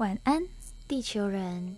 晚安，地球人！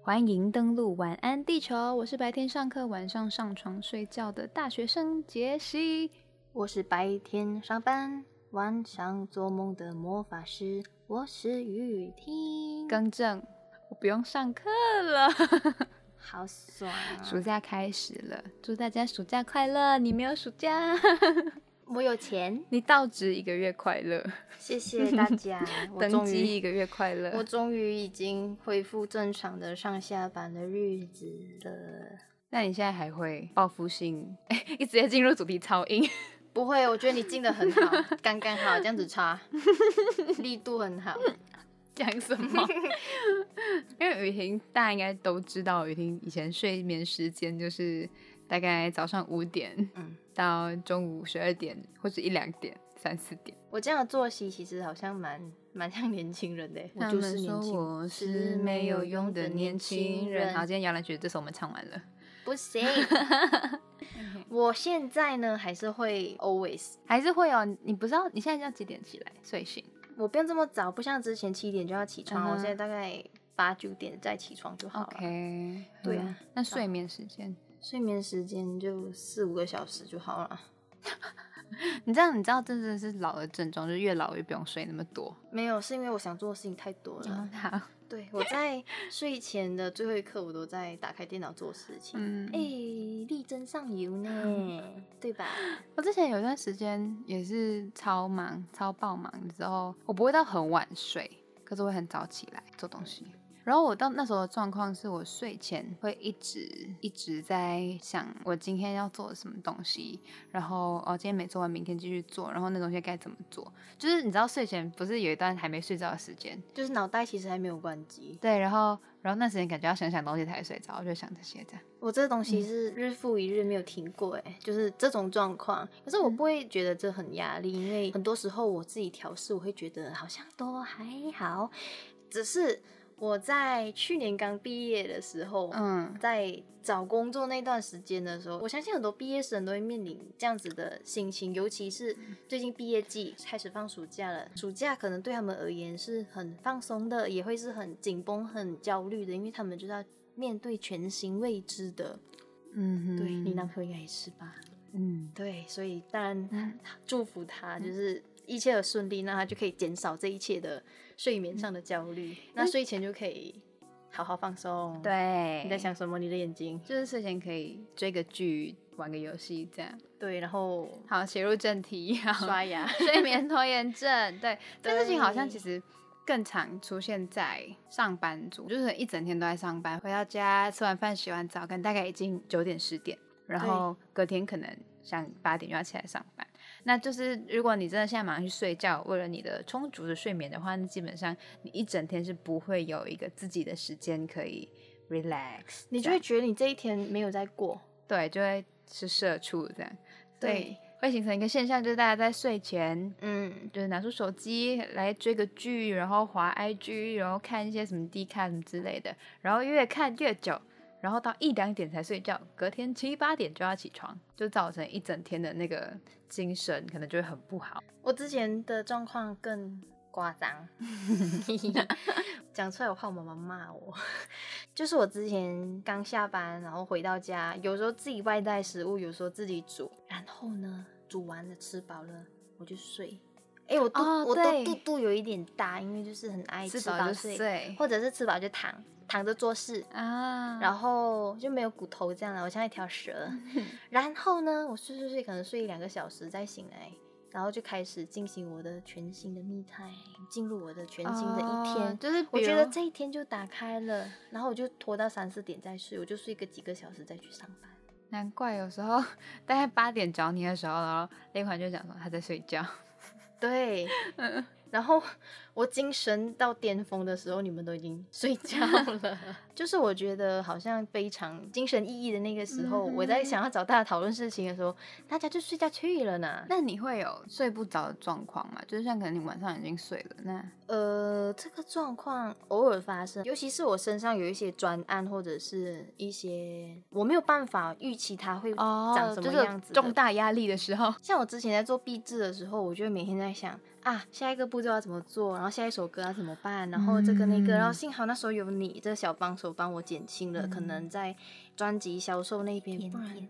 欢迎登录晚安地球，我是白天上课、晚上上床睡觉的大学生杰西。我是白天上班、晚上做梦的魔法师，我是雨婷。更正，我不用上课了，好爽啊！暑假开始了，祝大家暑假快乐！你没有暑假，我有钱，你到职一个月快乐，谢谢 大家。我登终于，记一个月快乐。我终于已经恢复正常的上下班的日子了。那你现在还会报复性？哎、一直接进入主题超音。不会，我觉得你进的很好，刚刚好，这样子插，力度很好。讲什么？因为雨婷大家应该都知道，雨婷以前睡眠时间就是大概早上五点，嗯到中午十二点或者一两点、三四点。我这样的作息其实好像蛮蛮像年轻人的，我他就是们说年轻，我是没有用的年轻人。好，今天摇篮曲这首我们唱完了，不行。我现在呢还是会 always，还是会哦。你不知道你现在要几点起来睡醒？我不用这么早，不像之前七点就要起床，我现在大概八九点再起床就好了。OK，对啊嗯那睡眠时间，睡眠时间就四五个小时就好了。你这样你知道这真的是老的症状，就是越老越不用睡那么多。没有，是因为我想做的事情太多了。好，对，我在睡前的最后一刻，我都在打开电脑做事情。嗯哎、力争上游呢，对吧？我之前有一段时间也是超忙、超爆忙的时候，我不会到很晚睡，可是我会很早起来做东西。然后我到那时候的状况是我睡前会一直一直在想我今天要做什么东西，然后哦今天没做完，明天继续做，然后那东西该怎么做？就是你知道睡前不是有一段还没睡着的时间，就是脑袋其实还没有关机。对，然后然后那时间感觉要想想东西才睡着，我就想这些这样。我这东西是日复一日没有停过，哎，就是这种状况。可是我不会觉得这很压力，因为很多时候我自己调试，我会觉得好像都还好。只是我在去年刚毕业的时候，嗯，在找工作那段时间的时候，我相信很多毕业生都会面临这样子的心情，尤其是最近毕业季开始放暑假了，暑假可能对他们而言是很放松的，也会是很紧绷、很焦虑的，因为他们就是要面对全新未知的。嗯哼，对你男朋友应该也是吧？嗯。对，所以当然嗯。祝福他，就是一切的顺利，那他就可以减少这一切的睡眠上的焦虑，那睡前就可以好好放松。，对，你在想什么？你的眼睛？就是睡前可以追个剧、玩个游戏这样。对，然后好，切入正题，刷牙。睡眠拖延症，对，这件事情好像其实更常出现在上班族，就是一整天都在上班，回到家吃完饭、洗完澡，可能大概已经九点十点，然后隔天可能像八点就要起来上班。那就是如果你真的现在马上去睡觉，为了你的充足的睡眠的话，那基本上你一整天是不会有一个自己的时间可以 relax，你就会觉得你这一天没有在过。对，就会是社畜这样，对。会形成一个现象，就是大家在睡前嗯，就是拿出手机来追个剧，然后滑 IG，然后看一些什么 D 看之类的，然后越看越久，然后到一两点才睡觉，隔天七八点就要起床，就造成一整天的那个精神可能就会很不好。我之前的状况更夸张，讲出来我怕我妈妈骂我。就是我之前刚下班，然后回到家，有时候自己外带食物，有时候自己煮，然后呢，煮完了吃饱了我就睡。哎、我肚、我哦对的肚肚有一点大，因为就是很爱吃吃饱就睡，或者是吃饱就躺，躺着做事。啊，然后就没有骨头这样了，我像一条蛇。然后呢，我睡睡睡，可能睡一两个小时再醒来，然后就开始进行我的全新的 me time，进入我的全新的一天。哦就是我觉得这一天就打开了，然后我就拖到三四点再睡，我就睡个几个小时再去上班。难怪有时候 大概八点找你的时候，然后那款就讲说他在睡觉。对，然后 我精神到巅峰的时候，你们都已经 睡觉了。就是我觉得好像非常精神奕奕的那个时候，我在想要找大家讨论事情的时候，大家就睡觉去了呢。那你会有睡不着的状况吗？就是像可能你晚上已经睡了，那呃，这个状况偶尔发生，尤其是我身上有一些专案或者是一些我没有办法预期它会长什么样子的重大压力的时候，像我之前在做壁纸的时候，我就会每天在想啊，下一个步骤要怎么做，然后下一首歌要怎么办，然后这个那个，然后嗯幸好那时候有你这个小帮手帮我减轻了可能在专辑销售那边，不然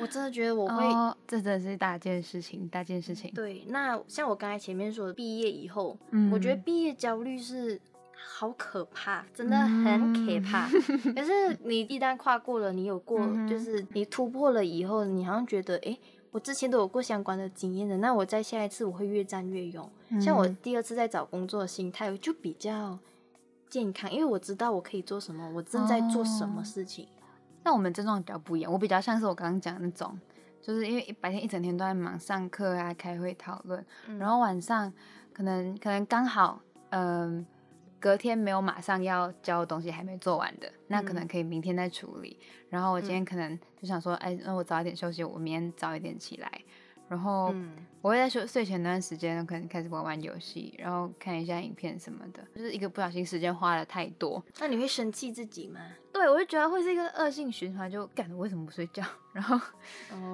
我真的觉得我会。哦，这真的是大件事情，大件事情。对，那像我刚才前面说的，毕业以后，嗯我觉得毕业焦虑是好可怕，真的很可怕。可是你一旦跨过了，你有过，嗯就是你突破了以后，你好像觉得，诶，我之前都有过相关的经验的，那我在下一次我会越战越勇。像我嗯第二次在找工作的心态就比较健康，因为我知道我可以做什么，我正在做什么哦事情。那我们症状比较不一样，我比较像是我刚刚讲的那种，就是因为一白天一整天都在忙上课啊、开会讨论，嗯然后晚上可能可能刚好，嗯、隔天没有马上要交的东西还没做完的，那可能嗯可以明天再处理。然后我今天可能就想说，哎，那我早一点休息，我明天早一点起来。然后嗯我会在睡睡前那段时间，可能开始玩玩游戏，然后看一下影片什么的，就是一个不小心时间花了太多，那你会生气自己吗？对，我就觉得会是一个恶性循环，就干我为什么不睡觉？然后，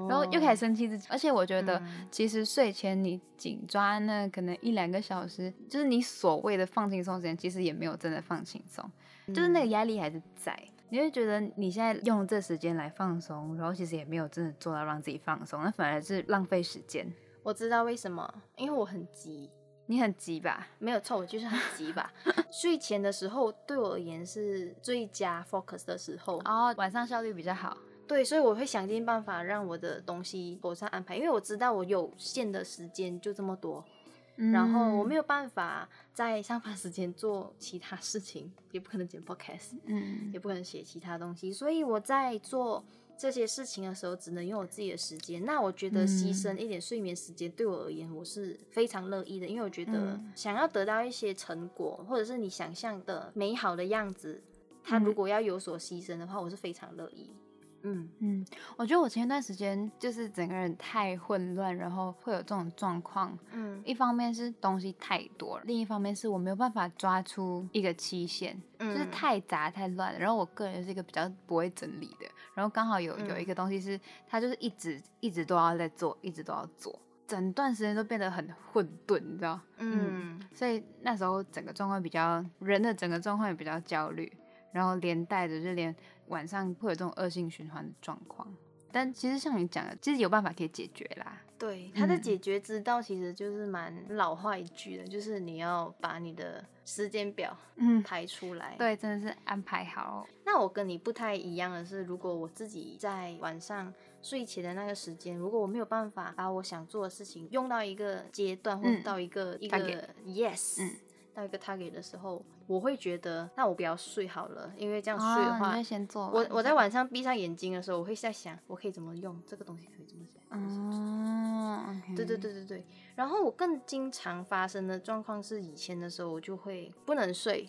然后又开始生气自己。而且我觉得，嗯其实睡前你紧抓那可能一两个小时，就是你所谓的放轻松时间，其实也没有真的放轻松，就是那个压力还是在。你会觉得你现在用这时间来放松，然后其实也没有真的做到让自己放松，那反而是浪费时间。我知道为什么，因为我很急。你很急吧？没有错，我就是很急吧。睡前的时候对我而言是最佳 focus 的时候，然后晚上效率比较好。对，所以我会想尽办法让我的东西妥善安排，因为我知道我有限的时间就这么多，然后我没有，办法在上班时间做其他事情，也不可能剪 podcast，嗯。也不可能写其他东西，所以我在做这些事情的时候，只能用我自己的时间。那我觉得牺牲一点睡眠时间对我而言，我是非常乐意的，因为我觉得嗯。想要得到一些成果，或者是你想象的美好的样子，它如嗯果要有所牺牲的话，我是非常乐意。嗯嗯，我觉得我前一段时间就是整个人太混乱，然后会有这种状况。嗯一方面是东西太多了，另一方面是我没有办法抓出一个期限，就是嗯太杂太乱了。然后我个人是一个比较不会整理的，然后刚好有有一嗯个东西是它就是一直一直都要在做，一直都要做，整段时间都变得很混沌，你知道？嗯所以那时候整个状况比较人的整个状况也比较焦虑，然后连带着就连晚上会有这种恶性循环的状况。但其实像你讲的，其实有办法可以解决啦。对，它的嗯解决之道其实就是蛮老话一句的，就是你要把你的时间表嗯，排出来。对，真的是安排好。那我跟你不太一样的是，如果我自己在晚上睡前的那个时间，如果我没有办法把我想做的事情用到一个阶段，或者嗯到一个、一个 yes，、嗯到一个 target 的时候，我会觉得，那我不要睡好了，因为这样睡的哦、话，我我在晚上闭上眼睛的时候，我会在想，我可以怎么用这个东西，可以怎么讲。哦，OK，对对对对对，然后我更经常发生的状况是，以前的时候我就会不能睡，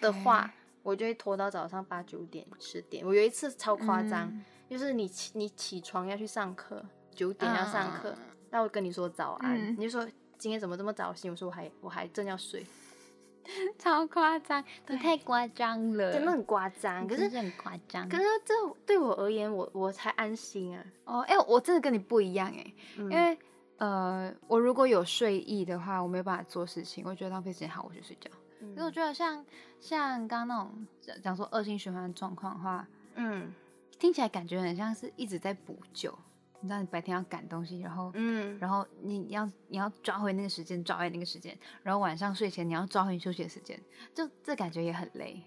的话，我就会拖到早上八九点、十点。我有一次超夸张，嗯就是你起你起床要去上课，九点要上课，嗯那我跟你说早安，嗯你就说今天怎么这么早醒？我说我还我还正要睡，超夸张，你太夸张了，真的很夸张。可是很夸张。可是这对我而言，我我才安心啊，哦，哎、我真的跟你不一样哎、嗯因为呃，我如果有睡意的话，我没有办法做事情，我觉得浪费时间，好，我就睡觉。嗯因为我觉得像像刚刚那种讲讲说恶性循环的状况的话，嗯听起来感觉很像是一直在补救。你知道，你白天要赶东西，然后、嗯，然后你要你要抓回那个时间，抓回那个时间，然后晚上睡前你要抓回你休息的时间，就这感觉也很累。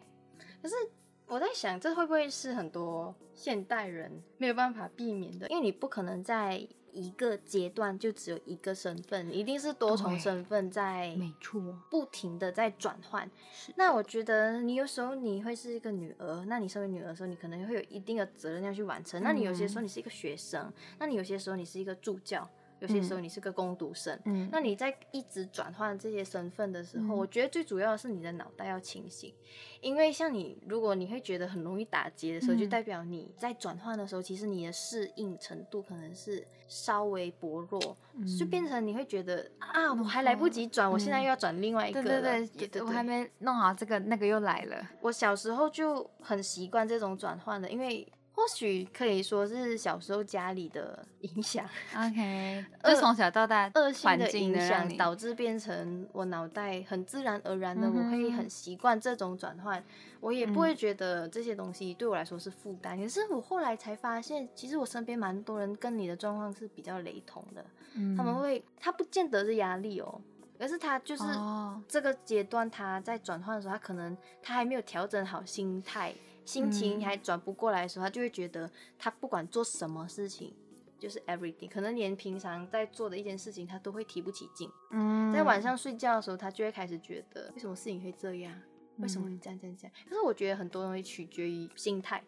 我在想，这会不会是很多现代人没有办法避免的？因为你不可能在一个阶段就只有一个身份，你一定是多重身份在没错，不停的在转换。那我觉得你有时候你会是一个女儿，那你身为女儿的时候，你可能会有一定的责任要去完成。那你有些时候你是一个学生，那你有些时候你是一个助教，有些时候你是个攻读生。嗯，那你在一直转换这些身份的时候，嗯我觉得最主要的是你的脑袋要清醒，因为像你，如果你会觉得很容易打结的时候，嗯就代表你在转换的时候，其实你的适应程度可能是稍微薄弱，就变成你会觉得啊，我还来不及转，我现在又要转另外一个了。对对对对我还没弄好这个，那个又来了。我小时候就很习惯这种转换的，因为或或许可以说是小时候家里的 影响，OK，就从小到大恶性的影响导致变成我脑袋很自然而然的，我会很习惯这种转换，我也不会觉得这些东西对我来说是负担。可是我后来才发现，其实我身边蛮多人跟你的状况是比较雷同的，嗯他们会，他不见得是压力哦，而是他就是哦。这个阶段他在转换的时候，他可能他还没有调整好心态，心情嗯还转不过来的时候，他就会觉得他不管做什么事情。就是 everything，可能连平常在做的一件事情，他都会提不起劲。嗯在晚上睡觉的时候，他就会开始觉得，为什么事情会这样？为什么会嗯这样这样这样？可是我觉得很多东西取决于心态，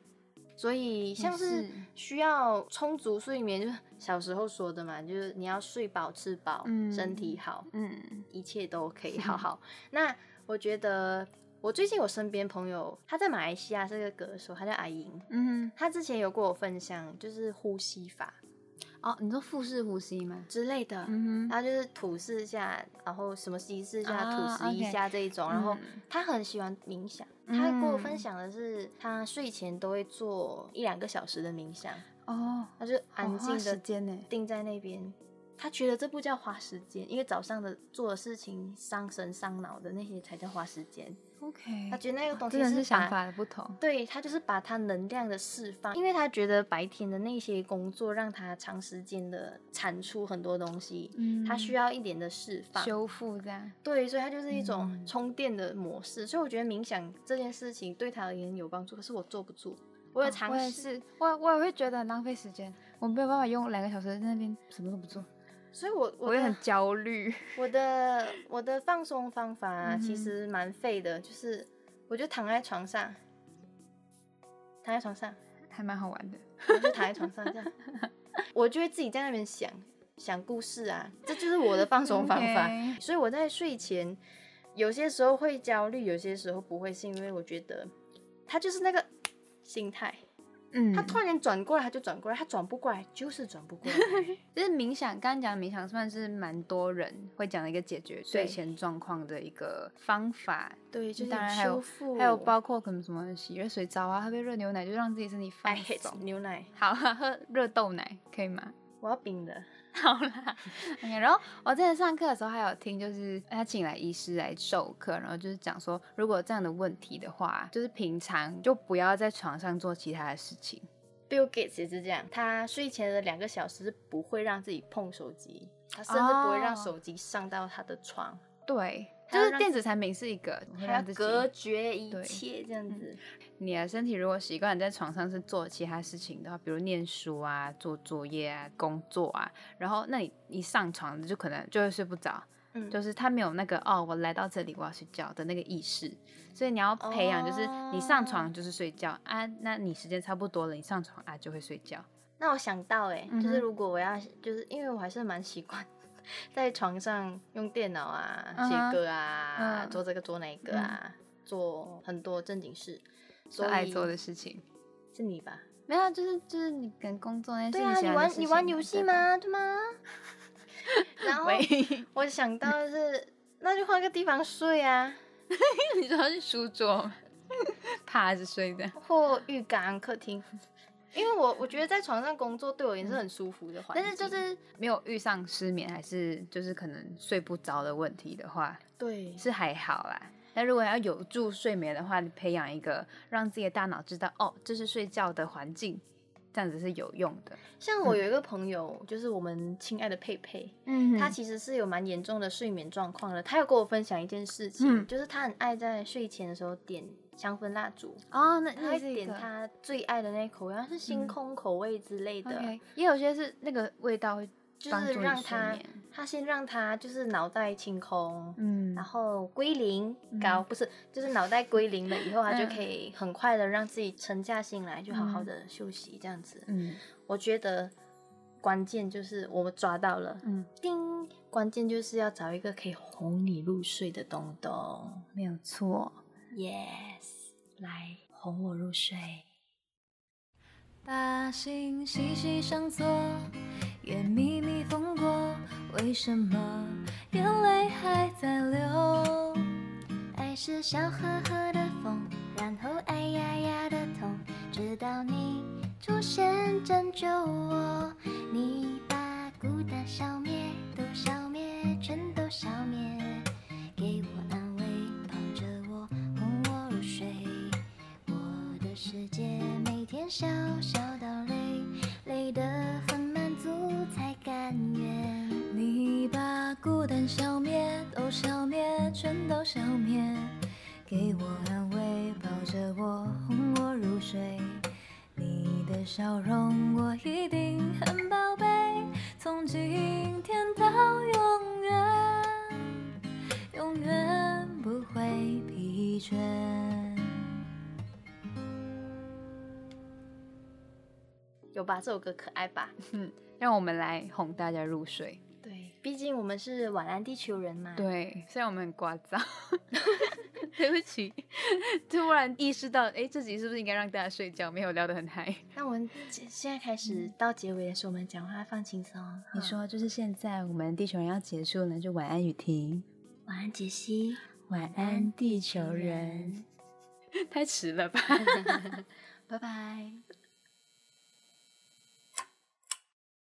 所以像是是需要充足睡眠，就是小时候说的嘛，就是你要睡饱吃饱，嗯身体好，嗯一切都可以好好。那我觉得，我最近我身边朋友，他在马来西亚是个歌手，他叫阿莹，嗯他之前有跟我分享，就是呼吸法哦，你说腹式呼吸吗？之类的。嗯哼，他就是吐四下，然后什么吸四下、啊吐十一下这一种，然后嗯他很喜欢冥想。他跟我分嗯享的是，他睡前都会做一两个小时的冥想，哦，他就安静的时间呢。定在那边。他觉得这不叫花时间，因为早上的做的事情伤神伤脑的那些才叫花时间。OK，他觉得那个东西真的是想法的不同。对他就是把他能量的释放，因为他觉得白天的那些工作让他长时间的产出很多东西，嗯他需要一点的释放。修复这样。对，所以他就是一种嗯充电的模式。所以我觉得冥想这件事情对他而言有帮助，可是我做不住。我也尝试，是，我我也会觉得很浪费时间，我没有办法用两个小时在那边什么都不做，所以我我我也很焦虑。我的我的放松方法嗯其实蛮废的，就是我就躺在床上，躺在床上，还蛮好玩的。我就躺在床上这样，我就会自己在那边想想故事啊，这就是我的放松方法。所以我在睡前有些时候会焦虑，有些时候不会，是因为我觉得他就是那个心态，嗯，他突然间转过来他就转过来，他转不过来就是转不过来。就是冥想，刚刚讲的冥想算是蛮多人会讲的一个解决睡前状况的一个方法。对，就是当然还有还有包括可能什么洗热水澡啊，喝杯热牛奶，就让自己身体放 I hate 松。牛奶，好，喝热豆奶可以吗？我要冰的。好啦，OK。然后我之前上课的时候还有听，就是他请来医师来授课，然后就是讲说，如果这样的问题的话，就是平常就不要在床上做其他的事情。Bill Gates 也是这样，他睡前的两个小时是不会让自己碰手机，他甚至不会让哦手机上到他的床，对，就是电子产品是一个还要隔绝一切这样子。你的身体如果习惯在床上是做其他事情的话，比如念书啊、做作业啊、工作啊，然后那你一上床就可能就会睡不着，嗯，就是他没有那个哦，我来到这里我要睡觉的那个意识，所以你要培养，就是你上床就是睡觉、啊，那你时间差不多了，你上床啊就会睡觉。那我想到哎、嗯就是如果我要，就是因为我还是蛮习惯在床上用电脑啊、写歌啊、嗯做这个做那个啊，做很多正经事，是所爱做的事情，是你吧？没有，就是就是你跟工作那些对啊，你玩你玩游戏？吗？对吗？然后，我想到的是，那就换个地方睡啊，你说是书桌？趴着睡的。或浴缸、客厅。因为我我觉得在床上工作对我也是很舒服的环境，但是就是没有遇上失眠，还是就是可能睡不着的问题的话，对是还好啦。那如果要有助睡眠的话，你培养一个让自己的大脑知道，哦，这是睡觉的环境，这样子是有用的。像我有一个朋友，就是我们亲爱的佩佩，嗯他其实是有蛮严重的睡眠状况的。他有跟我分享一件事情，嗯就是他很爱在睡前的时候点香氛蜡烛，哦，那那是一个他最爱的那口味，好像是星空口味之类的。也有些是那个味道会就是让他，他先让他就是脑袋清空，嗯然后归零嗯高、不是，就是脑袋归零了以后，他就嗯可以很快的让自己沉下心来，就好好的休息这样子。嗯我觉得关键就是我们抓到了，嗯，叮，关键就是要找一个可以哄你入睡的东东。没有错。Yes，来哄我入睡。把心细细上锁，也密密封过，为什么眼泪还在流？爱是笑呵呵的风，然后哎呀呀的痛，直到你出现拯救我。你把孤单消灭，都消灭，全都消灭，笑，笑到累，累得很满足才甘愿。你把孤单消灭，都消灭，全都消灭，给我安慰，抱着我，哄我入睡。你的笑容吧？这首歌可爱吧？嗯让我们来哄大家入睡。对，毕竟我们是晚安地球人嘛。，对，虽然我们很聒噪，对不起，突然意识到，哎，这集是不是应该让大家睡觉？没有聊得很嗨。那我们现现在开始到结尾的时候，我们讲话放轻松。你哈说就是现在，我们地球人要结束了，就晚安雨婷，晚安，杰西。晚安地球人。太迟了吧？拜拜。